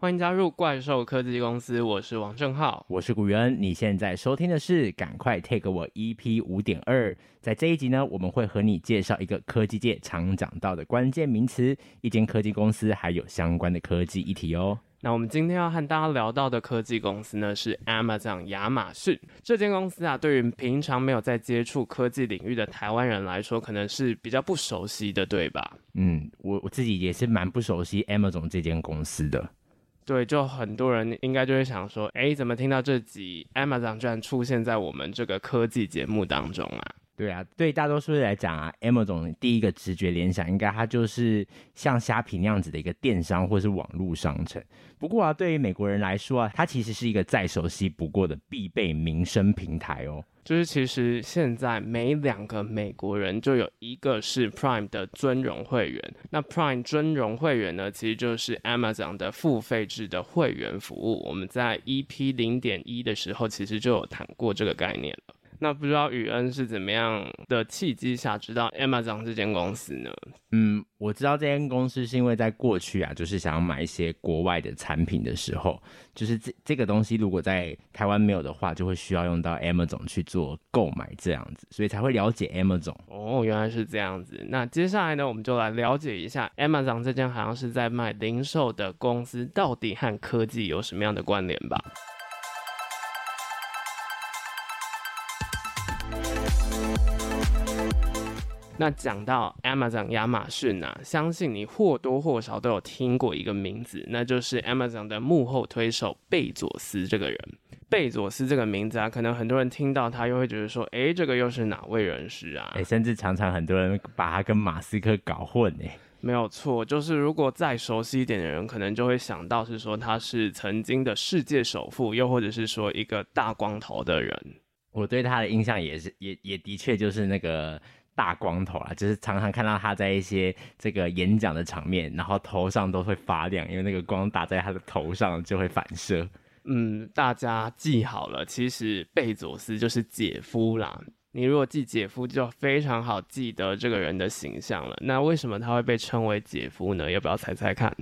欢迎加入怪兽科技公司，我是王正浩，我是古元。你现在收听的是《赶快 take 我 EP 五点二》。在这一集呢，我们会和你介绍一个科技界常讲到的关键名词，一间科技公司，还有相关的科技议题哦。那我们今天要和大家聊到的科技公司呢，是 Amazon 亚马逊这间公司啊。对于平常没有在接触科技领域的台湾人来说，可能是比较不熟悉的，对吧？嗯，我我自己也是蛮不熟悉 Amazon 这间公司的。对，就很多人应该就会想说，哎，怎么听到这集 Amazon 居然出现在我们这个科技节目当中啊？对啊，对大多数人来讲啊，Amazon 第一个直觉联想应该它就是像虾皮那样子的一个电商或是网络商城。不过啊，对于美国人来说啊，它其实是一个再熟悉不过的必备民生平台哦。就是其实现在每两个美国人就有一个是 Prime 的尊荣会员。那 Prime 尊荣会员呢，其实就是 Amazon 的付费制的会员服务。我们在 EP 零点一的时候，其实就有谈过这个概念了。那不知道雨恩是怎么样的契机下知道 Amazon 这间公司呢？嗯，我知道这间公司是因为在过去啊，就是想要买一些国外的产品的时候，就是这这个东西如果在台湾没有的话，就会需要用到 Amazon 去做购买这样子，所以才会了解 Amazon。哦，原来是这样子。那接下来呢，我们就来了解一下 Amazon 这间好像是在卖零售的公司，到底和科技有什么样的关联吧。那讲到 Amazon 亚马逊啊，相信你或多或少都有听过一个名字，那就是 Amazon 的幕后推手贝佐斯这个人。贝佐斯这个名字啊，可能很多人听到他又会觉得说，诶，这个又是哪位人士啊？诶，甚至常常很多人把他跟马斯克搞混诶。没有错，就是如果再熟悉一点的人，可能就会想到是说他是曾经的世界首富，又或者是说一个大光头的人。我对他的印象也是，也也的确就是那个。大光头啊，就是常常看到他在一些这个演讲的场面，然后头上都会发亮，因为那个光打在他的头上就会反射。嗯，大家记好了，其实贝佐斯就是姐夫啦。你如果记姐夫，就非常好记得这个人的形象了。那为什么他会被称为姐夫呢？要不要猜猜看？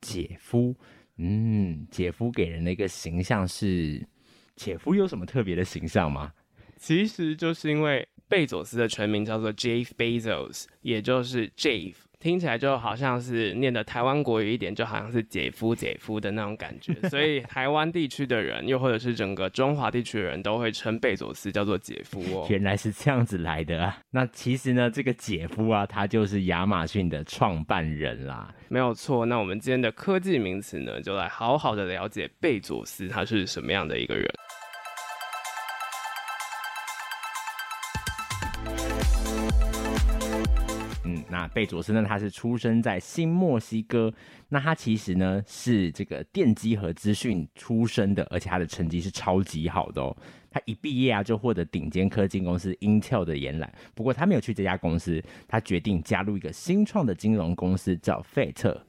姐夫，嗯，姐夫给人的一个形象是，姐夫有什么特别的形象吗？其实就是因为。贝佐斯的全名叫做 Jeff Bezos，也就是 Jeff，听起来就好像是念的台湾国语一点，就好像是姐夫姐夫的那种感觉。所以台湾地区的人，又或者是整个中华地区的人都会称贝佐斯叫做姐夫哦。原来是这样子来的啊！那其实呢，这个姐夫啊，他就是亚马逊的创办人啦。没有错。那我们今天的科技名词呢，就来好好的了解贝佐斯他是什么样的一个人。那贝佐斯呢？他是出生在新墨西哥。那他其实呢是这个电机和资讯出身的，而且他的成绩是超级好的哦。他一毕业啊就获得顶尖科技公司 Intel 的延揽。不过他没有去这家公司，他决定加入一个新创的金融公司，叫费特。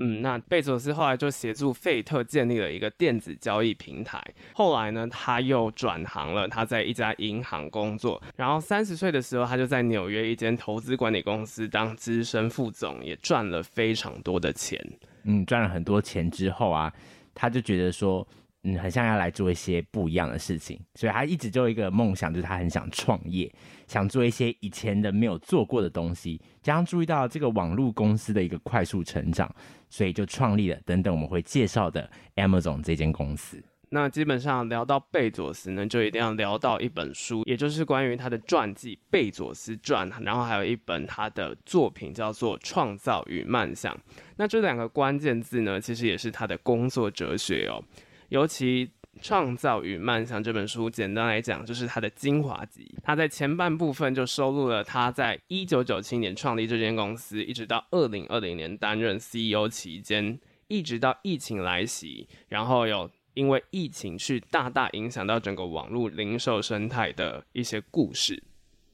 嗯，那贝佐斯后来就协助费特建立了一个电子交易平台。后来呢，他又转行了，他在一家银行工作。然后三十岁的时候，他就在纽约一间投资管理公司当资深副总，也赚了非常多的钱。嗯，赚了很多钱之后啊，他就觉得说。嗯，很像要来做一些不一样的事情，所以他一直就有一个梦想，就是他很想创业，想做一些以前的没有做过的东西。加上注意到这个网络公司的一个快速成长，所以就创立了等等我们会介绍的 Amazon 这间公司。那基本上聊到贝佐斯呢，就一定要聊到一本书，也就是关于他的传记《贝佐斯传》，然后还有一本他的作品叫做《创造与迈向》。那这两个关键字呢，其实也是他的工作哲学哦。尤其《创造与迈向》这本书，简单来讲就是它的精华集。它在前半部分就收录了他在一九九七年创立这间公司，一直到二零二零年担任 CEO 期间，一直到疫情来袭，然后有因为疫情去大大影响到整个网络零售生态的一些故事。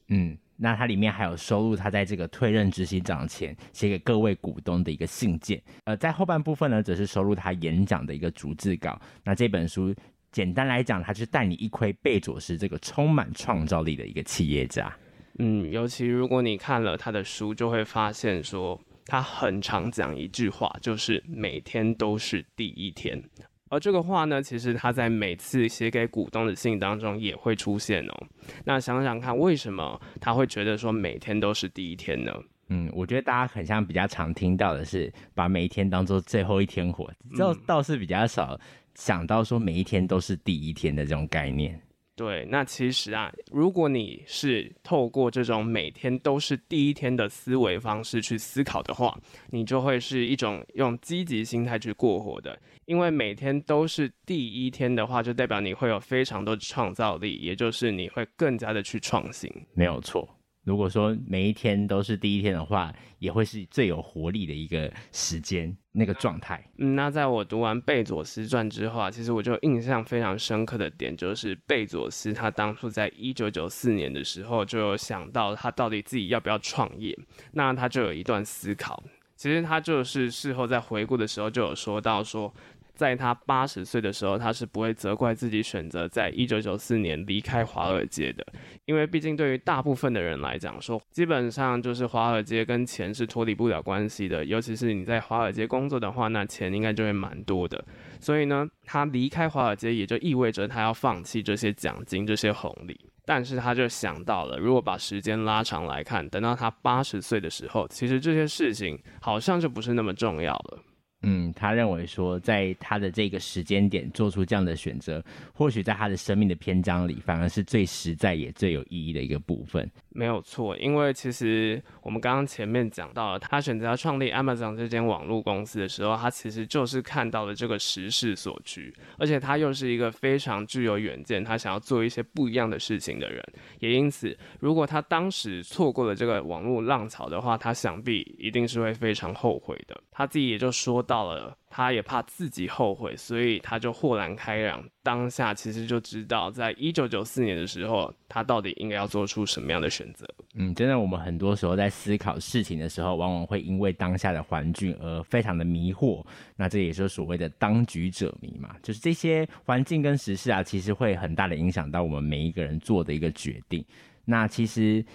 嗯。那它里面还有收录他在这个退任执行长前写给各位股东的一个信件，呃，在后半部分呢，则是收录他演讲的一个逐字稿。那这本书简单来讲，它是带你一窥贝佐斯这个充满创造力的一个企业家。嗯，尤其如果你看了他的书，就会发现说，他很常讲一句话，就是每天都是第一天。而这个话呢，其实他在每次写给股东的信当中也会出现哦。那想想看，为什么他会觉得说每天都是第一天呢？嗯，我觉得大家很像比较常听到的是把每一天当做最后一天活，倒倒是比较少想到说每一天都是第一天的这种概念。对，那其实啊，如果你是透过这种每天都是第一天的思维方式去思考的话，你就会是一种用积极心态去过活的。因为每天都是第一天的话，就代表你会有非常多的创造力，也就是你会更加的去创新。没有错。如果说每一天都是第一天的话，也会是最有活力的一个时间，那个状态。嗯，那在我读完贝佐斯传之后啊，其实我就印象非常深刻的点就是，贝佐斯他当初在一九九四年的时候就有想到他到底自己要不要创业，那他就有一段思考。其实他就是事后在回顾的时候就有说到说。在他八十岁的时候，他是不会责怪自己选择在一九九四年离开华尔街的，因为毕竟对于大部分的人来讲，说基本上就是华尔街跟钱是脱离不了关系的，尤其是你在华尔街工作的话，那钱应该就会蛮多的。所以呢，他离开华尔街也就意味着他要放弃这些奖金、这些红利。但是他就想到了，如果把时间拉长来看，等到他八十岁的时候，其实这些事情好像就不是那么重要了。嗯，他认为说，在他的这个时间点做出这样的选择，或许在他的生命的篇章里，反而是最实在也最有意义的一个部分。没有错，因为其实我们刚刚前面讲到了，他选择要创立 Amazon 这间网络公司的时候，他其实就是看到了这个时势所趋，而且他又是一个非常具有远见，他想要做一些不一样的事情的人。也因此，如果他当时错过了这个网络浪潮的话，他想必一定是会非常后悔的。他自己也就说到了。他也怕自己后悔，所以他就豁然开朗。当下其实就知道，在一九九四年的时候，他到底应该要做出什么样的选择。嗯，真的，我们很多时候在思考事情的时候，往往会因为当下的环境而非常的迷惑。那这也是所谓的当局者迷嘛，就是这些环境跟时事啊，其实会很大的影响到我们每一个人做的一个决定。那其实。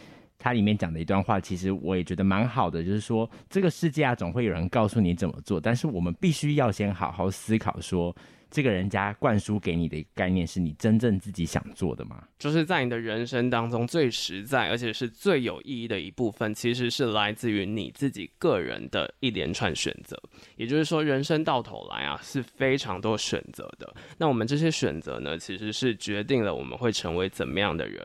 它里面讲的一段话，其实我也觉得蛮好的，就是说这个世界啊，总会有人告诉你怎么做，但是我们必须要先好好思考说，这个人家灌输给你的概念是你真正自己想做的吗？就是在你的人生当中最实在而且是最有意义的一部分，其实是来自于你自己个人的一连串选择。也就是说，人生到头来啊，是非常多选择的。那我们这些选择呢，其实是决定了我们会成为怎么样的人。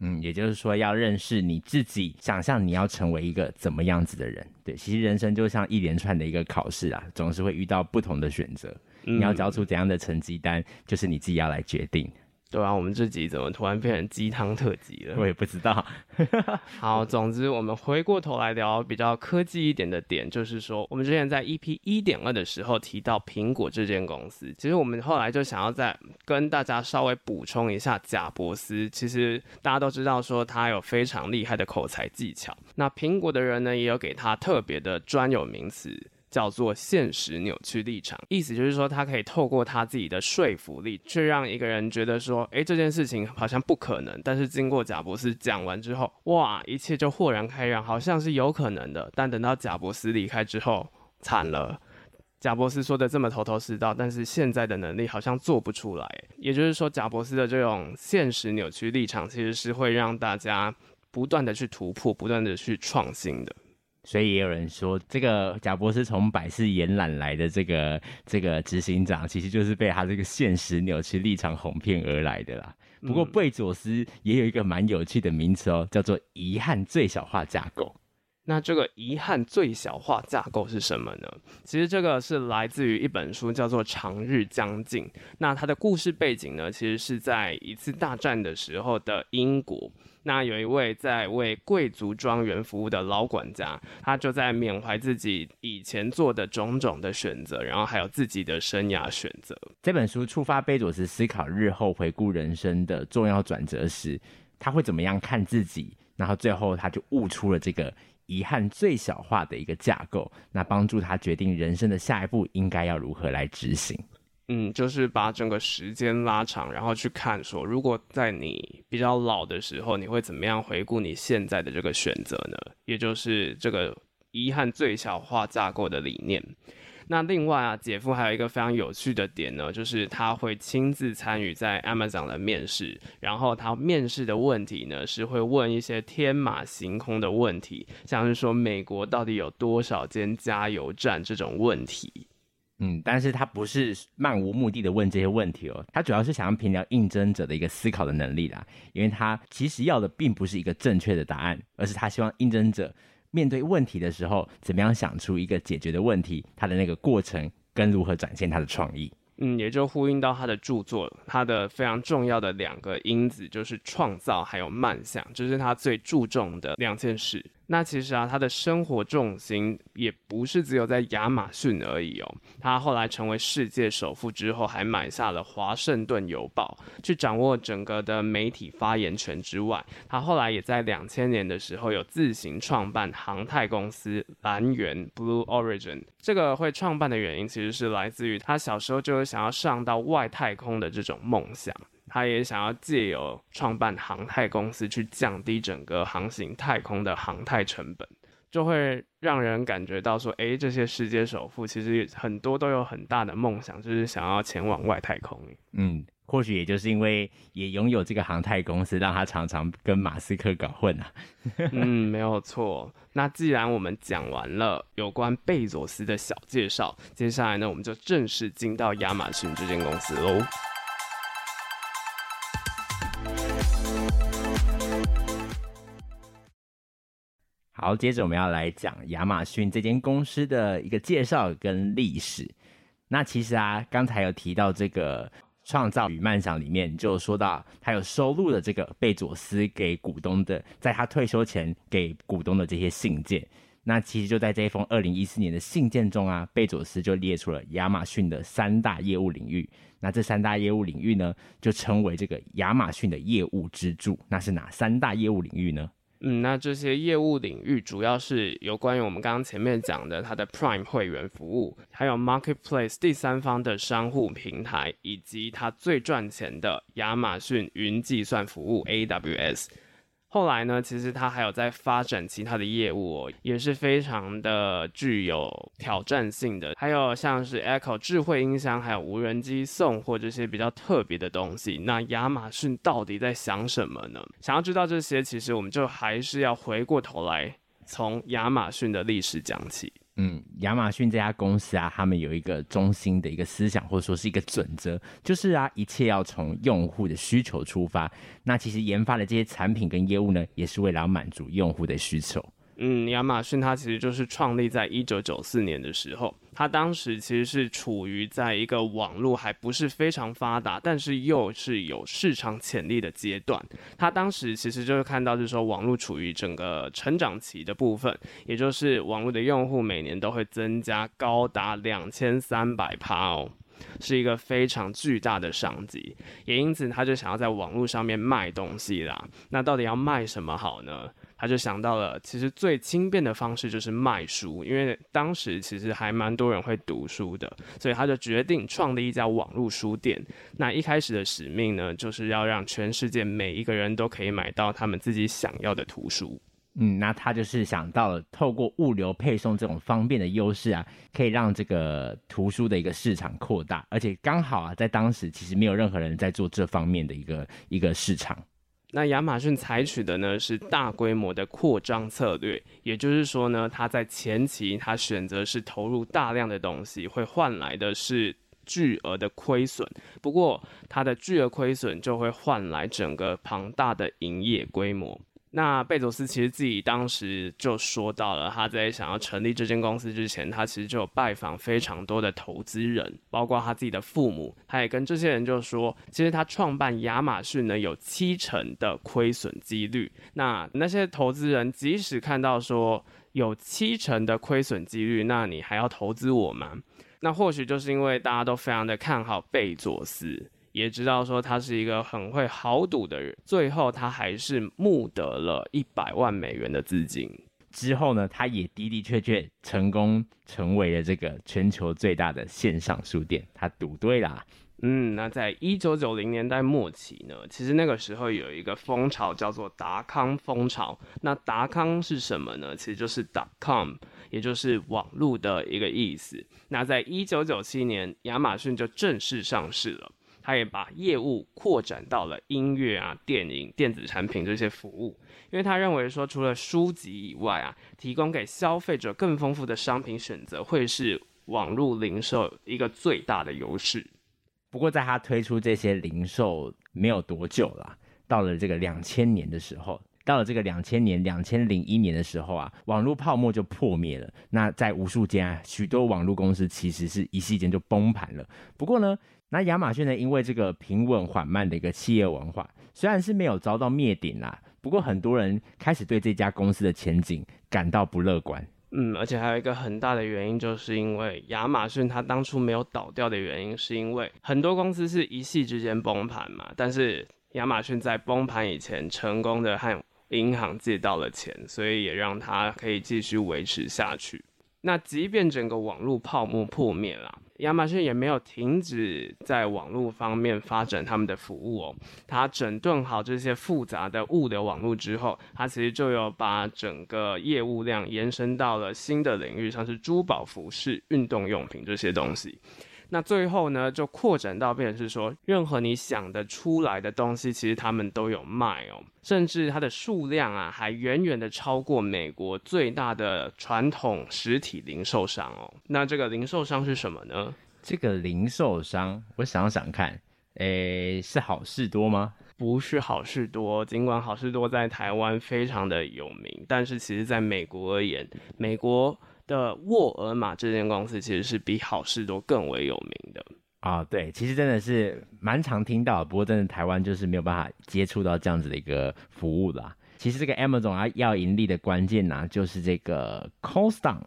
嗯，也就是说，要认识你自己，想象你要成为一个怎么样子的人。对，其实人生就像一连串的一个考试啊，总是会遇到不同的选择。嗯，你要交出怎样的成绩单，就是你自己要来决定。对啊，我们这集怎么突然变成鸡汤特辑了？我也不知道。好，总之我们回过头来聊比较科技一点的点，就是说，我们之前在 EP 一点二的时候提到苹果这间公司，其实我们后来就想要再跟大家稍微补充一下贾伯斯。其实大家都知道说他有非常厉害的口才技巧，那苹果的人呢也有给他特别的专有名词。叫做现实扭曲立场，意思就是说，他可以透过他自己的说服力，去让一个人觉得说，诶，这件事情好像不可能。但是经过贾伯斯讲完之后，哇，一切就豁然开朗，好像是有可能的。但等到贾伯斯离开之后，惨了。贾伯斯说的这么头头是道，但是现在的能力好像做不出来。也就是说，贾伯斯的这种现实扭曲立场，其实是会让大家不断的去突破，不断的去创新的。所以也有人说，这个贾博士从百事延揽来的这个这个执行长，其实就是被他这个现实扭曲立场哄骗而来的啦。不过贝佐斯也有一个蛮有趣的名词哦，叫做遗憾最小化架构。那这个遗憾最小化架构是什么呢？其实这个是来自于一本书，叫做《长日将近》。那它的故事背景呢，其实是在一次大战的时候的英国。那有一位在为贵族庄园服务的老管家，他就在缅怀自己以前做的种种的选择，然后还有自己的生涯选择。这本书触发贝佐斯思考日后回顾人生的重要转折时，他会怎么样看自己？然后最后他就悟出了这个遗憾最小化的一个架构，那帮助他决定人生的下一步应该要如何来执行。嗯，就是把整个时间拉长，然后去看说，如果在你比较老的时候，你会怎么样回顾你现在的这个选择呢？也就是这个遗憾最小化架构的理念。那另外啊，姐夫还有一个非常有趣的点呢，就是他会亲自参与在 Amazon 的面试，然后他面试的问题呢，是会问一些天马行空的问题，像是说美国到底有多少间加油站这种问题。嗯，但是他不是漫无目的的问这些问题哦，他主要是想要评量应征者的一个思考的能力啦，因为他其实要的并不是一个正确的答案，而是他希望应征者。面对问题的时候，怎么样想出一个解决的问题？他的那个过程跟如何展现他的创意？嗯，也就呼应到他的著作，他的非常重要的两个因子就是创造还有慢想，这是他最注重的两件事。那其实啊，他的生活重心也不是只有在亚马逊而已哦。他后来成为世界首富之后，还买下了华盛顿邮报，去掌握整个的媒体发言权之外，他后来也在两千年的时候有自行创办航太公司蓝源 （Blue Origin）。这个会创办的原因，其实是来自于他小时候就有想要上到外太空的这种梦想。他也想要借由创办航太公司去降低整个航行太空的航太成本，就会让人感觉到说，诶，这些世界首富其实很多都有很大的梦想，就是想要前往外太空。嗯，或许也就是因为也拥有这个航太公司，让他常常跟马斯克搞混啊。嗯，没有错。那既然我们讲完了有关贝佐斯的小介绍，接下来呢，我们就正式进到亚马逊这间公司喽。好，接着我们要来讲亚马逊这间公司的一个介绍跟历史。那其实啊，刚才有提到这个创造与梦想里面，就说到他有收录了这个贝佐斯给股东的，在他退休前给股东的这些信件。那其实就在这一封二零一四年的信件中啊，贝佐斯就列出了亚马逊的三大业务领域。那这三大业务领域呢，就称为这个亚马逊的业务支柱。那是哪三大业务领域呢？嗯，那这些业务领域主要是有关于我们刚刚前面讲的它的 Prime 会员服务，还有 Marketplace 第三方的商户平台，以及它最赚钱的亚马逊云计算服务 AWS。后来呢，其实他还有在发展其他的业务哦，也是非常的具有挑战性的。还有像是 Echo 智慧音箱，还有无人机送货这些比较特别的东西。那亚马逊到底在想什么呢？想要知道这些，其实我们就还是要回过头来，从亚马逊的历史讲起。嗯，亚马逊这家公司啊，他们有一个中心的一个思想，或者说是一个准则，就是啊，一切要从用户的需求出发。那其实研发的这些产品跟业务呢，也是为了要满足用户的需求。嗯，亚马逊它其实就是创立在一九九四年的时候，它当时其实是处于在一个网络还不是非常发达，但是又是有市场潜力的阶段。它当时其实就是看到，就是说网络处于整个成长期的部分，也就是网络的用户每年都会增加高达两千三百趴哦，是一个非常巨大的商机。也因此，他就想要在网络上面卖东西啦。那到底要卖什么好呢？他就想到了，其实最轻便的方式就是卖书，因为当时其实还蛮多人会读书的，所以他就决定创立一家网络书店。那一开始的使命呢，就是要让全世界每一个人都可以买到他们自己想要的图书。嗯，那他就是想到了透过物流配送这种方便的优势啊，可以让这个图书的一个市场扩大，而且刚好啊，在当时其实没有任何人在做这方面的一个一个市场。那亚马逊采取的呢是大规模的扩张策略，也就是说呢，它在前期它选择是投入大量的东西，会换来的是巨额的亏损。不过它的巨额亏损就会换来整个庞大的营业规模。那贝佐斯其实自己当时就说到了，他在想要成立这间公司之前，他其实就有拜访非常多的投资人，包括他自己的父母。他也跟这些人就说，其实他创办亚马逊呢有七成的亏损几率。那那些投资人即使看到说有七成的亏损几率，那你还要投资我吗？那或许就是因为大家都非常的看好贝佐斯。也知道说他是一个很会豪赌的人，最后他还是募得了一百万美元的资金。之后呢，他也的的确确成功成为了这个全球最大的线上书店。他赌对啦。嗯，那在一九九零年代末期呢，其实那个时候有一个风潮叫做达康风潮。那达康是什么呢？其实就是 dot com，也就是网络的一个意思。那在一九九七年，亚马逊就正式上市了。他也把业务扩展到了音乐啊、电影、电子产品这些服务，因为他认为说，除了书籍以外啊，提供给消费者更丰富的商品选择，会是网络零售一个最大的优势。不过，在他推出这些零售没有多久了，到了这个两千年的时候，到了这个两千年、两千零一年的时候啊，网络泡沫就破灭了。那在无数间啊，许多网络公司其实是一夕间就崩盘了。不过呢，那亚马逊呢，因为这个平稳缓慢的一个企业文化，虽然是没有遭到灭顶啦，不过很多人开始对这家公司的前景感到不乐观。嗯，而且还有一个很大的原因，就是因为亚马逊它当初没有倒掉的原因，是因为很多公司是一夕之间崩盘嘛。但是亚马逊在崩盘以前，成功的和银行借到了钱，所以也让它可以继续维持下去。那即便整个网络泡沫破灭了，亚马逊也没有停止在网络方面发展他们的服务哦。它整顿好这些复杂的物流网络之后，它其实就有把整个业务量延伸到了新的领域，像是珠宝、服饰、运动用品这些东西。那最后呢，就扩展到变成是说，任何你想得出来的东西，其实他们都有卖哦，甚至它的数量啊，还远远的超过美国最大的传统实体零售商哦。那这个零售商是什么呢？这个零售商，我想想看，诶，是好事多吗？不是好事多，尽管好事多在台湾非常的有名，但是其实在美国而言，美国。的沃尔玛这间公司其实是比好事多更为有名的啊，对，其实真的是蛮常听到，不过真的台湾就是没有办法接触到这样子的一个服务啦。其实这个 Amazon 啊要盈利的关键呢，就是这个 cost down。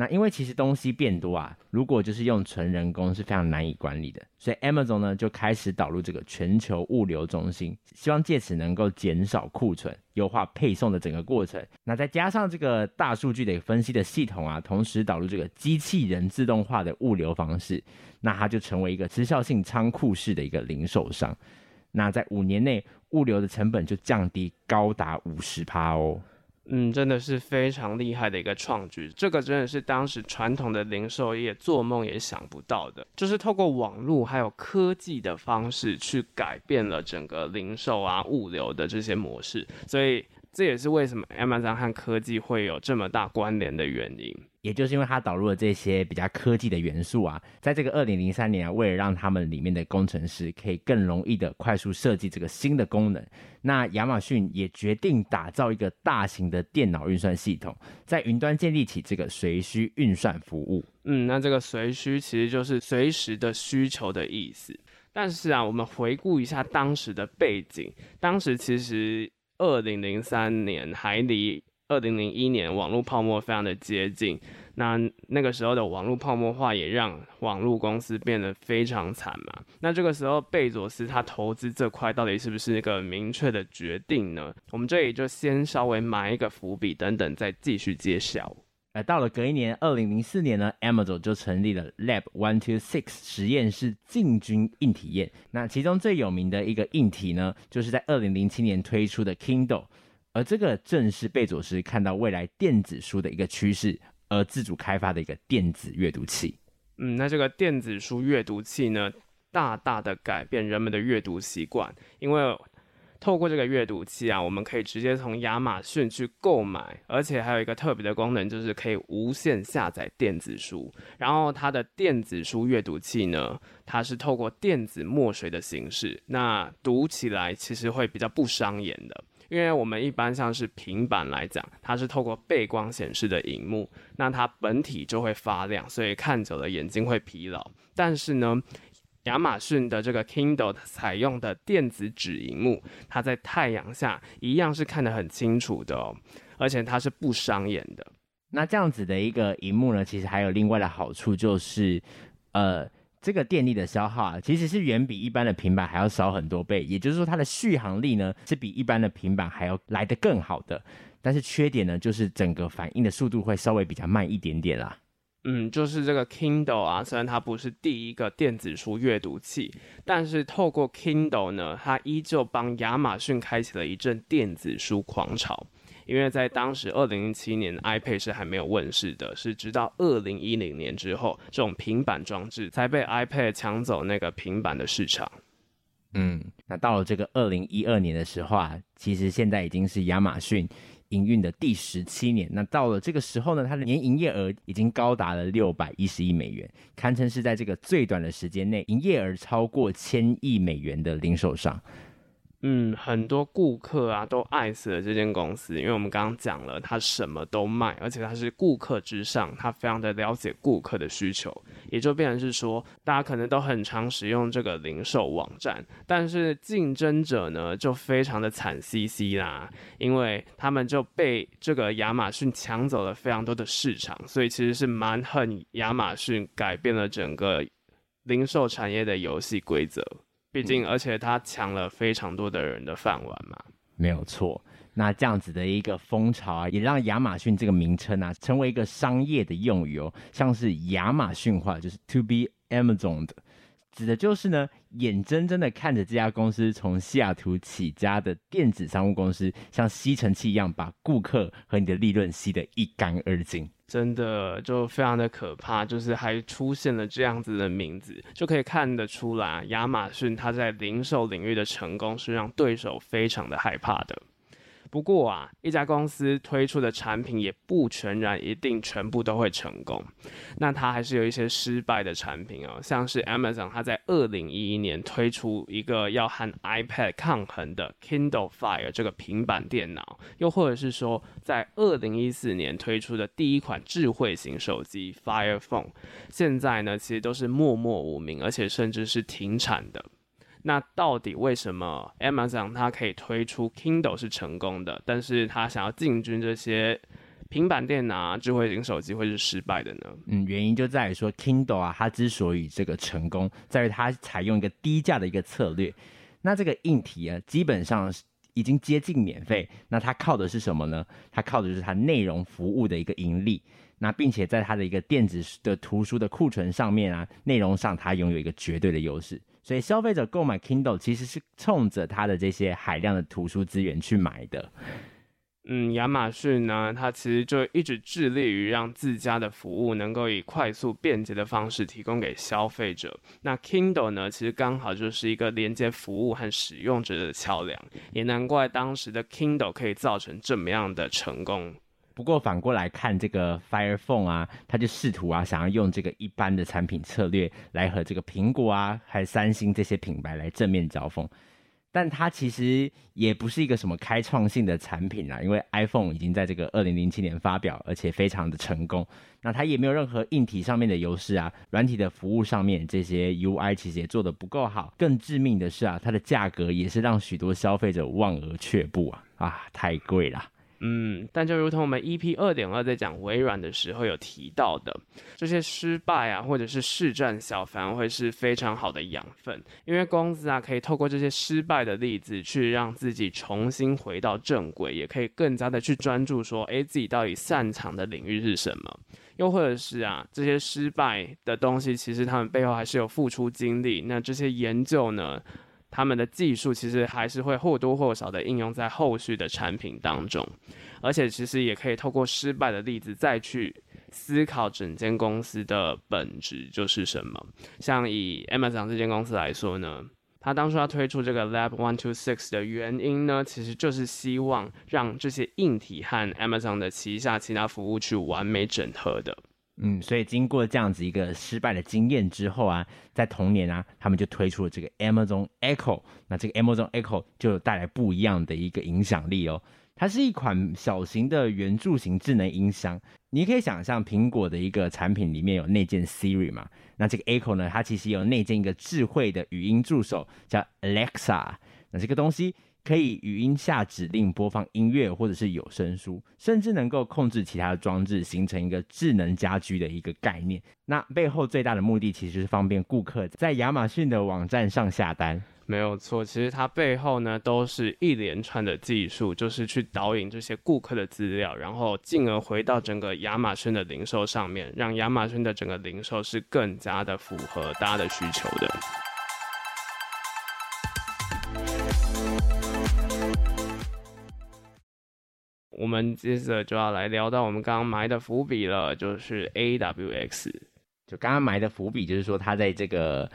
那因为其实东西变多啊，如果就是用纯人工是非常难以管理的，所以 Amazon 呢就开始导入这个全球物流中心，希望借此能够减少库存，优化配送的整个过程。那再加上这个大数据的分析的系统啊，同时导入这个机器人自动化的物流方式，那它就成为一个时效性仓库式的一个零售商。那在五年内，物流的成本就降低高达五十趴哦。嗯，真的是非常厉害的一个创举，这个真的是当时传统的零售业做梦也想不到的，就是透过网络还有科技的方式去改变了整个零售啊、物流的这些模式，所以这也是为什么 Amazon 和科技会有这么大关联的原因。也就是因为它导入了这些比较科技的元素啊，在这个二零零三年啊，为了让他们里面的工程师可以更容易的快速设计这个新的功能，那亚马逊也决定打造一个大型的电脑运算系统，在云端建立起这个随需运算服务。嗯，那这个随需其实就是随时的需求的意思。但是啊，我们回顾一下当时的背景，当时其实二零零三年还离。二零零一年，网络泡沫非常的接近，那那个时候的网络泡沫化也让网络公司变得非常惨嘛。那这个时候，贝佐斯他投资这块到底是不是一个明确的决定呢？我们这里就先稍微埋一个伏笔，等等再继续揭晓。而到了隔一年，二零零四年呢，Amazon 就成立了 Lab One Two Six 实验室进军硬体业。那其中最有名的一个硬体呢，就是在二零零七年推出的 Kindle。而这个正是贝佐斯看到未来电子书的一个趋势，而自主开发的一个电子阅读器。嗯，那这个电子书阅读器呢，大大的改变人们的阅读习惯。因为透过这个阅读器啊，我们可以直接从亚马逊去购买，而且还有一个特别的功能，就是可以无限下载电子书。然后它的电子书阅读器呢，它是透过电子墨水的形式，那读起来其实会比较不伤眼的。因为我们一般像是平板来讲，它是透过背光显示的荧幕，那它本体就会发亮，所以看久了眼睛会疲劳。但是呢，亚马逊的这个 Kindle 采用的电子纸荧幕，它在太阳下一样是看得很清楚的哦，而且它是不伤眼的。那这样子的一个荧幕呢，其实还有另外的好处，就是呃。这个电力的消耗啊，其实是远比一般的平板还要少很多倍。也就是说，它的续航力呢是比一般的平板还要来得更好的。但是缺点呢，就是整个反应的速度会稍微比较慢一点点啦。嗯，就是这个 Kindle 啊，虽然它不是第一个电子书阅读器，但是透过 Kindle 呢，它依旧帮亚马逊开启了一阵电子书狂潮。因为在当时二零零七年 iPad 是还没有问世的，是直到二零一零年之后，这种平板装置才被 iPad 抢走那个平板的市场。嗯，那到了这个二零一二年的时候啊，其实现在已经是亚马逊。营运的第十七年，那到了这个时候呢，它的年营业额已经高达了六百一十亿美元，堪称是在这个最短的时间内，营业额超过千亿美元的零售商。嗯，很多顾客啊都爱死了这间公司，因为我们刚刚讲了，它什么都卖，而且它是顾客之上，它非常的了解顾客的需求，也就变成是说，大家可能都很常使用这个零售网站，但是竞争者呢就非常的惨兮兮啦，因为他们就被这个亚马逊抢走了非常多的市场，所以其实是蛮恨亚马逊改变了整个零售产业的游戏规则。毕竟，而且他抢了非常多的人的饭碗嘛，没有错。那这样子的一个风潮啊，也让亚马逊这个名称啊，成为一个商业的用语哦，像是亚马逊化，就是 to be Amazoned，指的就是呢，眼睁睁的看着这家公司从西雅图起家的电子商务公司，像吸尘器一样，把顾客和你的利润吸得一干二净。真的就非常的可怕，就是还出现了这样子的名字，就可以看得出来，亚马逊它在零售领域的成功是让对手非常的害怕的。不过啊，一家公司推出的产品也不全然一定全部都会成功，那它还是有一些失败的产品哦，像是 Amazon，它在二零一一年推出一个要和 iPad 抗衡的 Kindle Fire 这个平板电脑，又或者是说在二零一四年推出的第一款智慧型手机 Fire Phone，现在呢其实都是默默无名，而且甚至是停产的。那到底为什么 Amazon 它可以推出 Kindle 是成功的，但是它想要进军这些平板电脑、智慧型手机会是失败的呢？嗯，原因就在于说 Kindle 啊，它之所以这个成功，在于它采用一个低价的一个策略。那这个硬体啊，基本上已经接近免费。那它靠的是什么呢？它靠的就是它内容服务的一个盈利。那并且在它的一个电子的图书的库存上面啊，内容上它拥有一个绝对的优势。所以消费者购买 Kindle 其实是冲着它的这些海量的图书资源去买的。嗯，亚马逊呢，它其实就一直致力于让自家的服务能够以快速便捷的方式提供给消费者。那 Kindle 呢，其实刚好就是一个连接服务和使用者的桥梁，也难怪当时的 Kindle 可以造成这么样的成功。不过反过来看，这个 Fire Phone 啊，他就试图啊，想要用这个一般的产品策略来和这个苹果啊，还有三星这些品牌来正面交锋。但它其实也不是一个什么开创性的产品啦，因为 iPhone 已经在这个二零零七年发表，而且非常的成功。那它也没有任何硬体上面的优势啊，软体的服务上面这些 UI 其实也做得不够好。更致命的是啊，它的价格也是让许多消费者望而却步啊，啊，太贵了。嗯，但就如同我们 EP 二点二在讲微软的时候有提到的，这些失败啊，或者是试战小，反而会是非常好的养分，因为公司啊可以透过这些失败的例子，去让自己重新回到正轨，也可以更加的去专注说，诶，自己到底擅长的领域是什么？又或者是啊，这些失败的东西，其实他们背后还是有付出精力，那这些研究呢？他们的技术其实还是会或多或少的应用在后续的产品当中，而且其实也可以透过失败的例子再去思考整间公司的本质就是什么。像以 Amazon 这间公司来说呢，他当初要推出这个 Lab One Two Six 的原因呢，其实就是希望让这些硬体和 Amazon 的旗下其他服务去完美整合的。嗯，所以经过这样子一个失败的经验之后啊，在同年啊，他们就推出了这个 Amazon Echo。那这个 Amazon Echo 就带来不一样的一个影响力哦。它是一款小型的圆柱形智能音箱。你可以想象苹果的一个产品里面有内建 Siri 嘛？那这个 Echo 呢，它其实有内建一个智慧的语音助手叫 Alexa。那这个东西可以语音下指令播放音乐或者是有声书，甚至能够控制其他的装置，形成一个智能家居的一个概念。那背后最大的目的其实是方便顾客在亚马逊的网站上下单。没有错，其实它背后呢都是一连串的技术，就是去导引这些顾客的资料，然后进而回到整个亚马逊的零售上面，让亚马逊的整个零售是更加的符合大家的需求的。我们接着就要来聊到我们刚刚埋的伏笔了，就是 A W X，。就刚刚埋的伏笔，就是说他在这个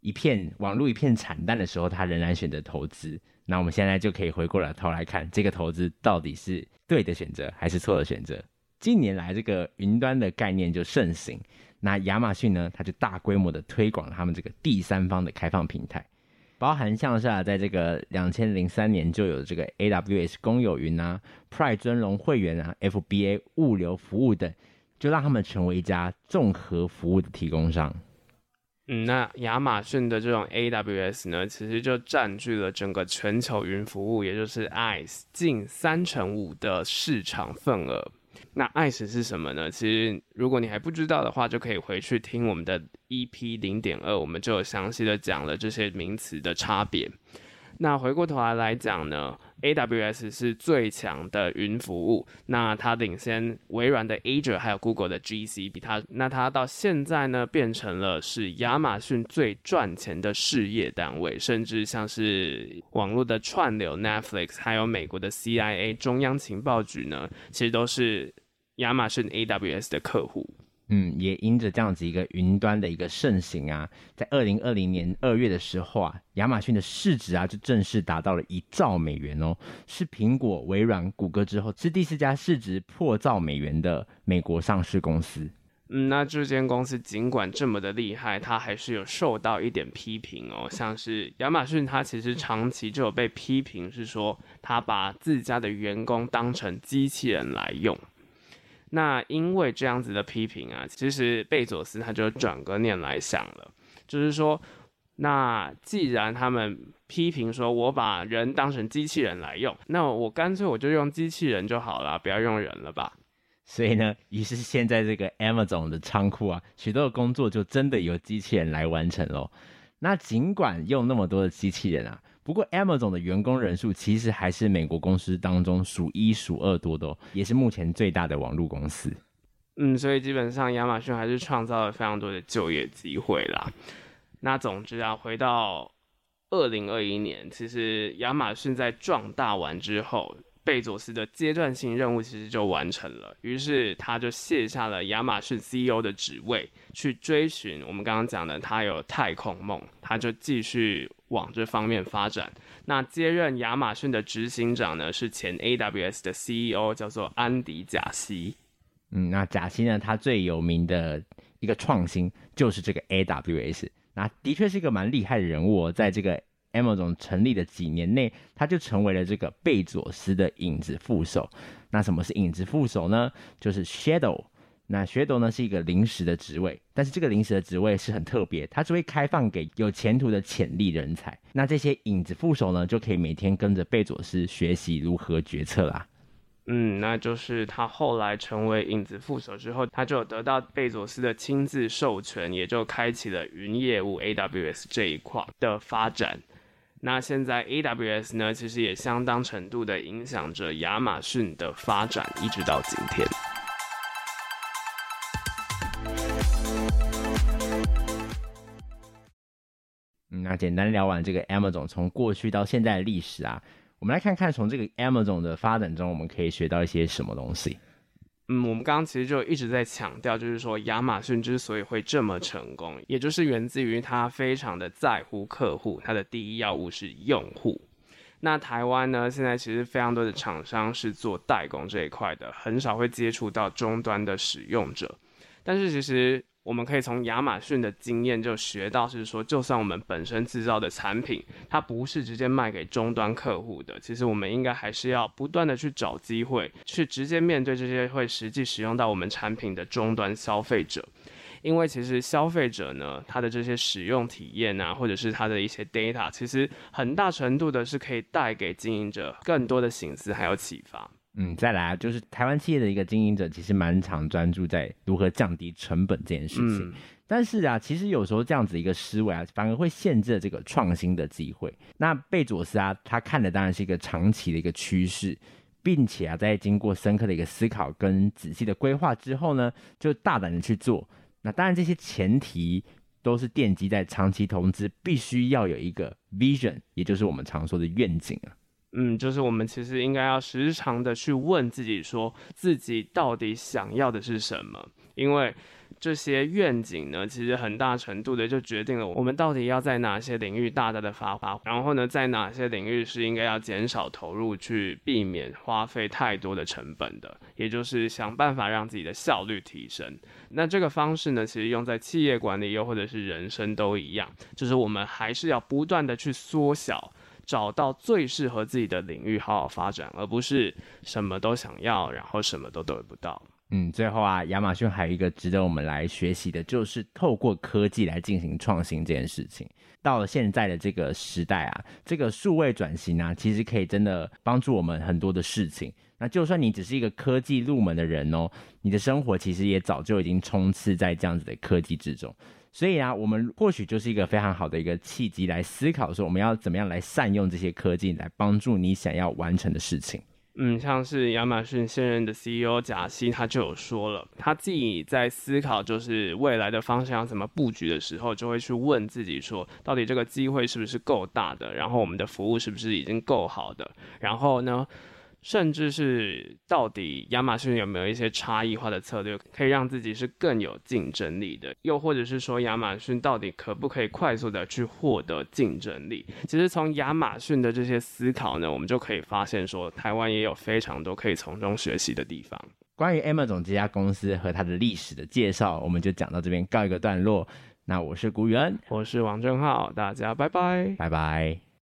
一片网络一片惨淡的时候，他仍然选择投资。那我们现在就可以回过了头来看，这个投资到底是对的选择还是错的选择？近年来，这个云端的概念就盛行，那亚马逊呢，它就大规模的推广了他们这个第三方的开放平台。包含像是，在这个两千零三年就有这个 AWS 公有云啊、Prime 尊荣会员啊、FBA 物流服务等，就让他们成为一家综合服务的提供商。嗯，那亚马逊的这种 AWS 呢，其实就占据了整个全球云服务，也就是 IaaS 近三成五的市场份额。那 ICE 是什么呢？其实如果你还不知道的话，就可以回去听我们的 EP 零点二，我们就有详细的讲了这些名词的差别。那回过头来来讲呢，AWS 是最强的云服务，那它领先微软的 Azure 还有 Google 的 GC，比它那它到现在呢变成了是亚马逊最赚钱的事业单位，甚至像是网络的串流 Netflix，还有美国的 CIA 中央情报局呢，其实都是亚马逊 AWS 的客户。嗯，也因着这样子一个云端的一个盛行啊，在二零二零年二月的时候啊，亚马逊的市值啊就正式达到了一兆美元哦，是苹果、微软、谷歌之后是第四家市值破兆美元的美国上市公司。嗯，那这间公司尽管这么的厉害，它还是有受到一点批评哦，像是亚马逊，它其实长期就有被批评，是说它把自家的员工当成机器人来用。那因为这样子的批评啊，其实贝佐斯他就转个念来想了，就是说，那既然他们批评说我把人当成机器人来用，那我干脆我就用机器人就好了，不要用人了吧。所以呢，于是现在这个 Amazon 的仓库啊，许多的工作就真的由机器人来完成喽。那尽管用那么多的机器人啊。不过，Amazon 的员工人数其实还是美国公司当中数一数二多的，也是目前最大的网络公司。嗯，所以基本上亚马逊还是创造了非常多的就业机会啦。那总之啊，回到二零二一年，其实亚马逊在壮大完之后。贝佐斯的阶段性任务其实就完成了，于是他就卸下了亚马逊 CEO 的职位，去追寻我们刚刚讲的他有太空梦，他就继续往这方面发展。那接任亚马逊的执行长呢，是前 AWS 的 CEO，叫做安迪贾西。嗯，那贾西呢，他最有名的一个创新就是这个 AWS，那的确是一个蛮厉害的人物哦，在这个。Amazon 成立的几年内，他就成为了这个贝佐斯的影子副手。那什么是影子副手呢？就是 Shadow。那 Shadow 呢是一个临时的职位，但是这个临时的职位是很特别，它只会开放给有前途的潜力人才。那这些影子副手呢，就可以每天跟着贝佐斯学习如何决策啦。嗯，那就是他后来成为影子副手之后，他就得到贝佐斯的亲自授权，也就开启了云业务 AWS 这一块的发展。那现在 AWS 呢，其实也相当程度的影响着亚马逊的发展，一直到今天。嗯，那简单聊完这个 Amazon 从过去到现在的历史啊，我们来看看从这个 Amazon 的发展中，我们可以学到一些什么东西。嗯，我们刚刚其实就一直在强调，就是说亚马逊之所以会这么成功，也就是源自于它非常的在乎客户，它的第一要务是用户。那台湾呢，现在其实非常多的厂商是做代工这一块的，很少会接触到终端的使用者。但是其实。我们可以从亚马逊的经验就学到，是说，就算我们本身制造的产品，它不是直接卖给终端客户的，其实我们应该还是要不断的去找机会，去直接面对这些会实际使用到我们产品的终端消费者。因为其实消费者呢，他的这些使用体验啊，或者是他的一些 data，其实很大程度的是可以带给经营者更多的省思还有启发。嗯，再来啊，就是台湾企业的一个经营者，其实蛮常专注在如何降低成本这件事情。嗯、但是啊，其实有时候这样子一个思维啊，反而会限制了这个创新的机会。那贝佐斯啊，他看的当然是一个长期的一个趋势，并且啊，在经过深刻的一个思考跟仔细的规划之后呢，就大胆的去做。那当然，这些前提都是奠基在长期投资必须要有一个 vision，也就是我们常说的愿景啊。嗯，就是我们其实应该要时常的去问自己，说自己到底想要的是什么？因为这些愿景呢，其实很大程度的就决定了我们到底要在哪些领域大大的发发，然后呢，在哪些领域是应该要减少投入，去避免花费太多的成本的，也就是想办法让自己的效率提升。那这个方式呢，其实用在企业管理又或者是人生都一样，就是我们还是要不断的去缩小。找到最适合自己的领域，好好发展，而不是什么都想要，然后什么都得不到。嗯，最后啊，亚马逊还有一个值得我们来学习的，就是透过科技来进行创新这件事情。到了现在的这个时代啊，这个数位转型啊，其实可以真的帮助我们很多的事情。那就算你只是一个科技入门的人哦，你的生活其实也早就已经冲刺在这样子的科技之中。所以啊，我们或许就是一个非常好的一个契机，来思考说我们要怎么样来善用这些科技，来帮助你想要完成的事情。嗯，像是亚马逊现任的 CEO 贾西，他就有说了，他自己在思考就是未来的方向要怎么布局的时候，就会去问自己说，到底这个机会是不是够大的？然后我们的服务是不是已经够好的？然后呢，甚至是到底亚马逊有没有一些差异化的策略，可以让自己是更有竞争力的？又或者是说，亚马逊到底可不可以快速的去获得竞争力？其实从亚马逊的这些思考呢，我们就可以发现说，台湾也有非常多可以从中学习的地方。关于 Amazon 这家公司和它的历史的介绍，我们就讲到这边告一个段落。那我是古元，我是王正浩，大家拜拜，拜拜。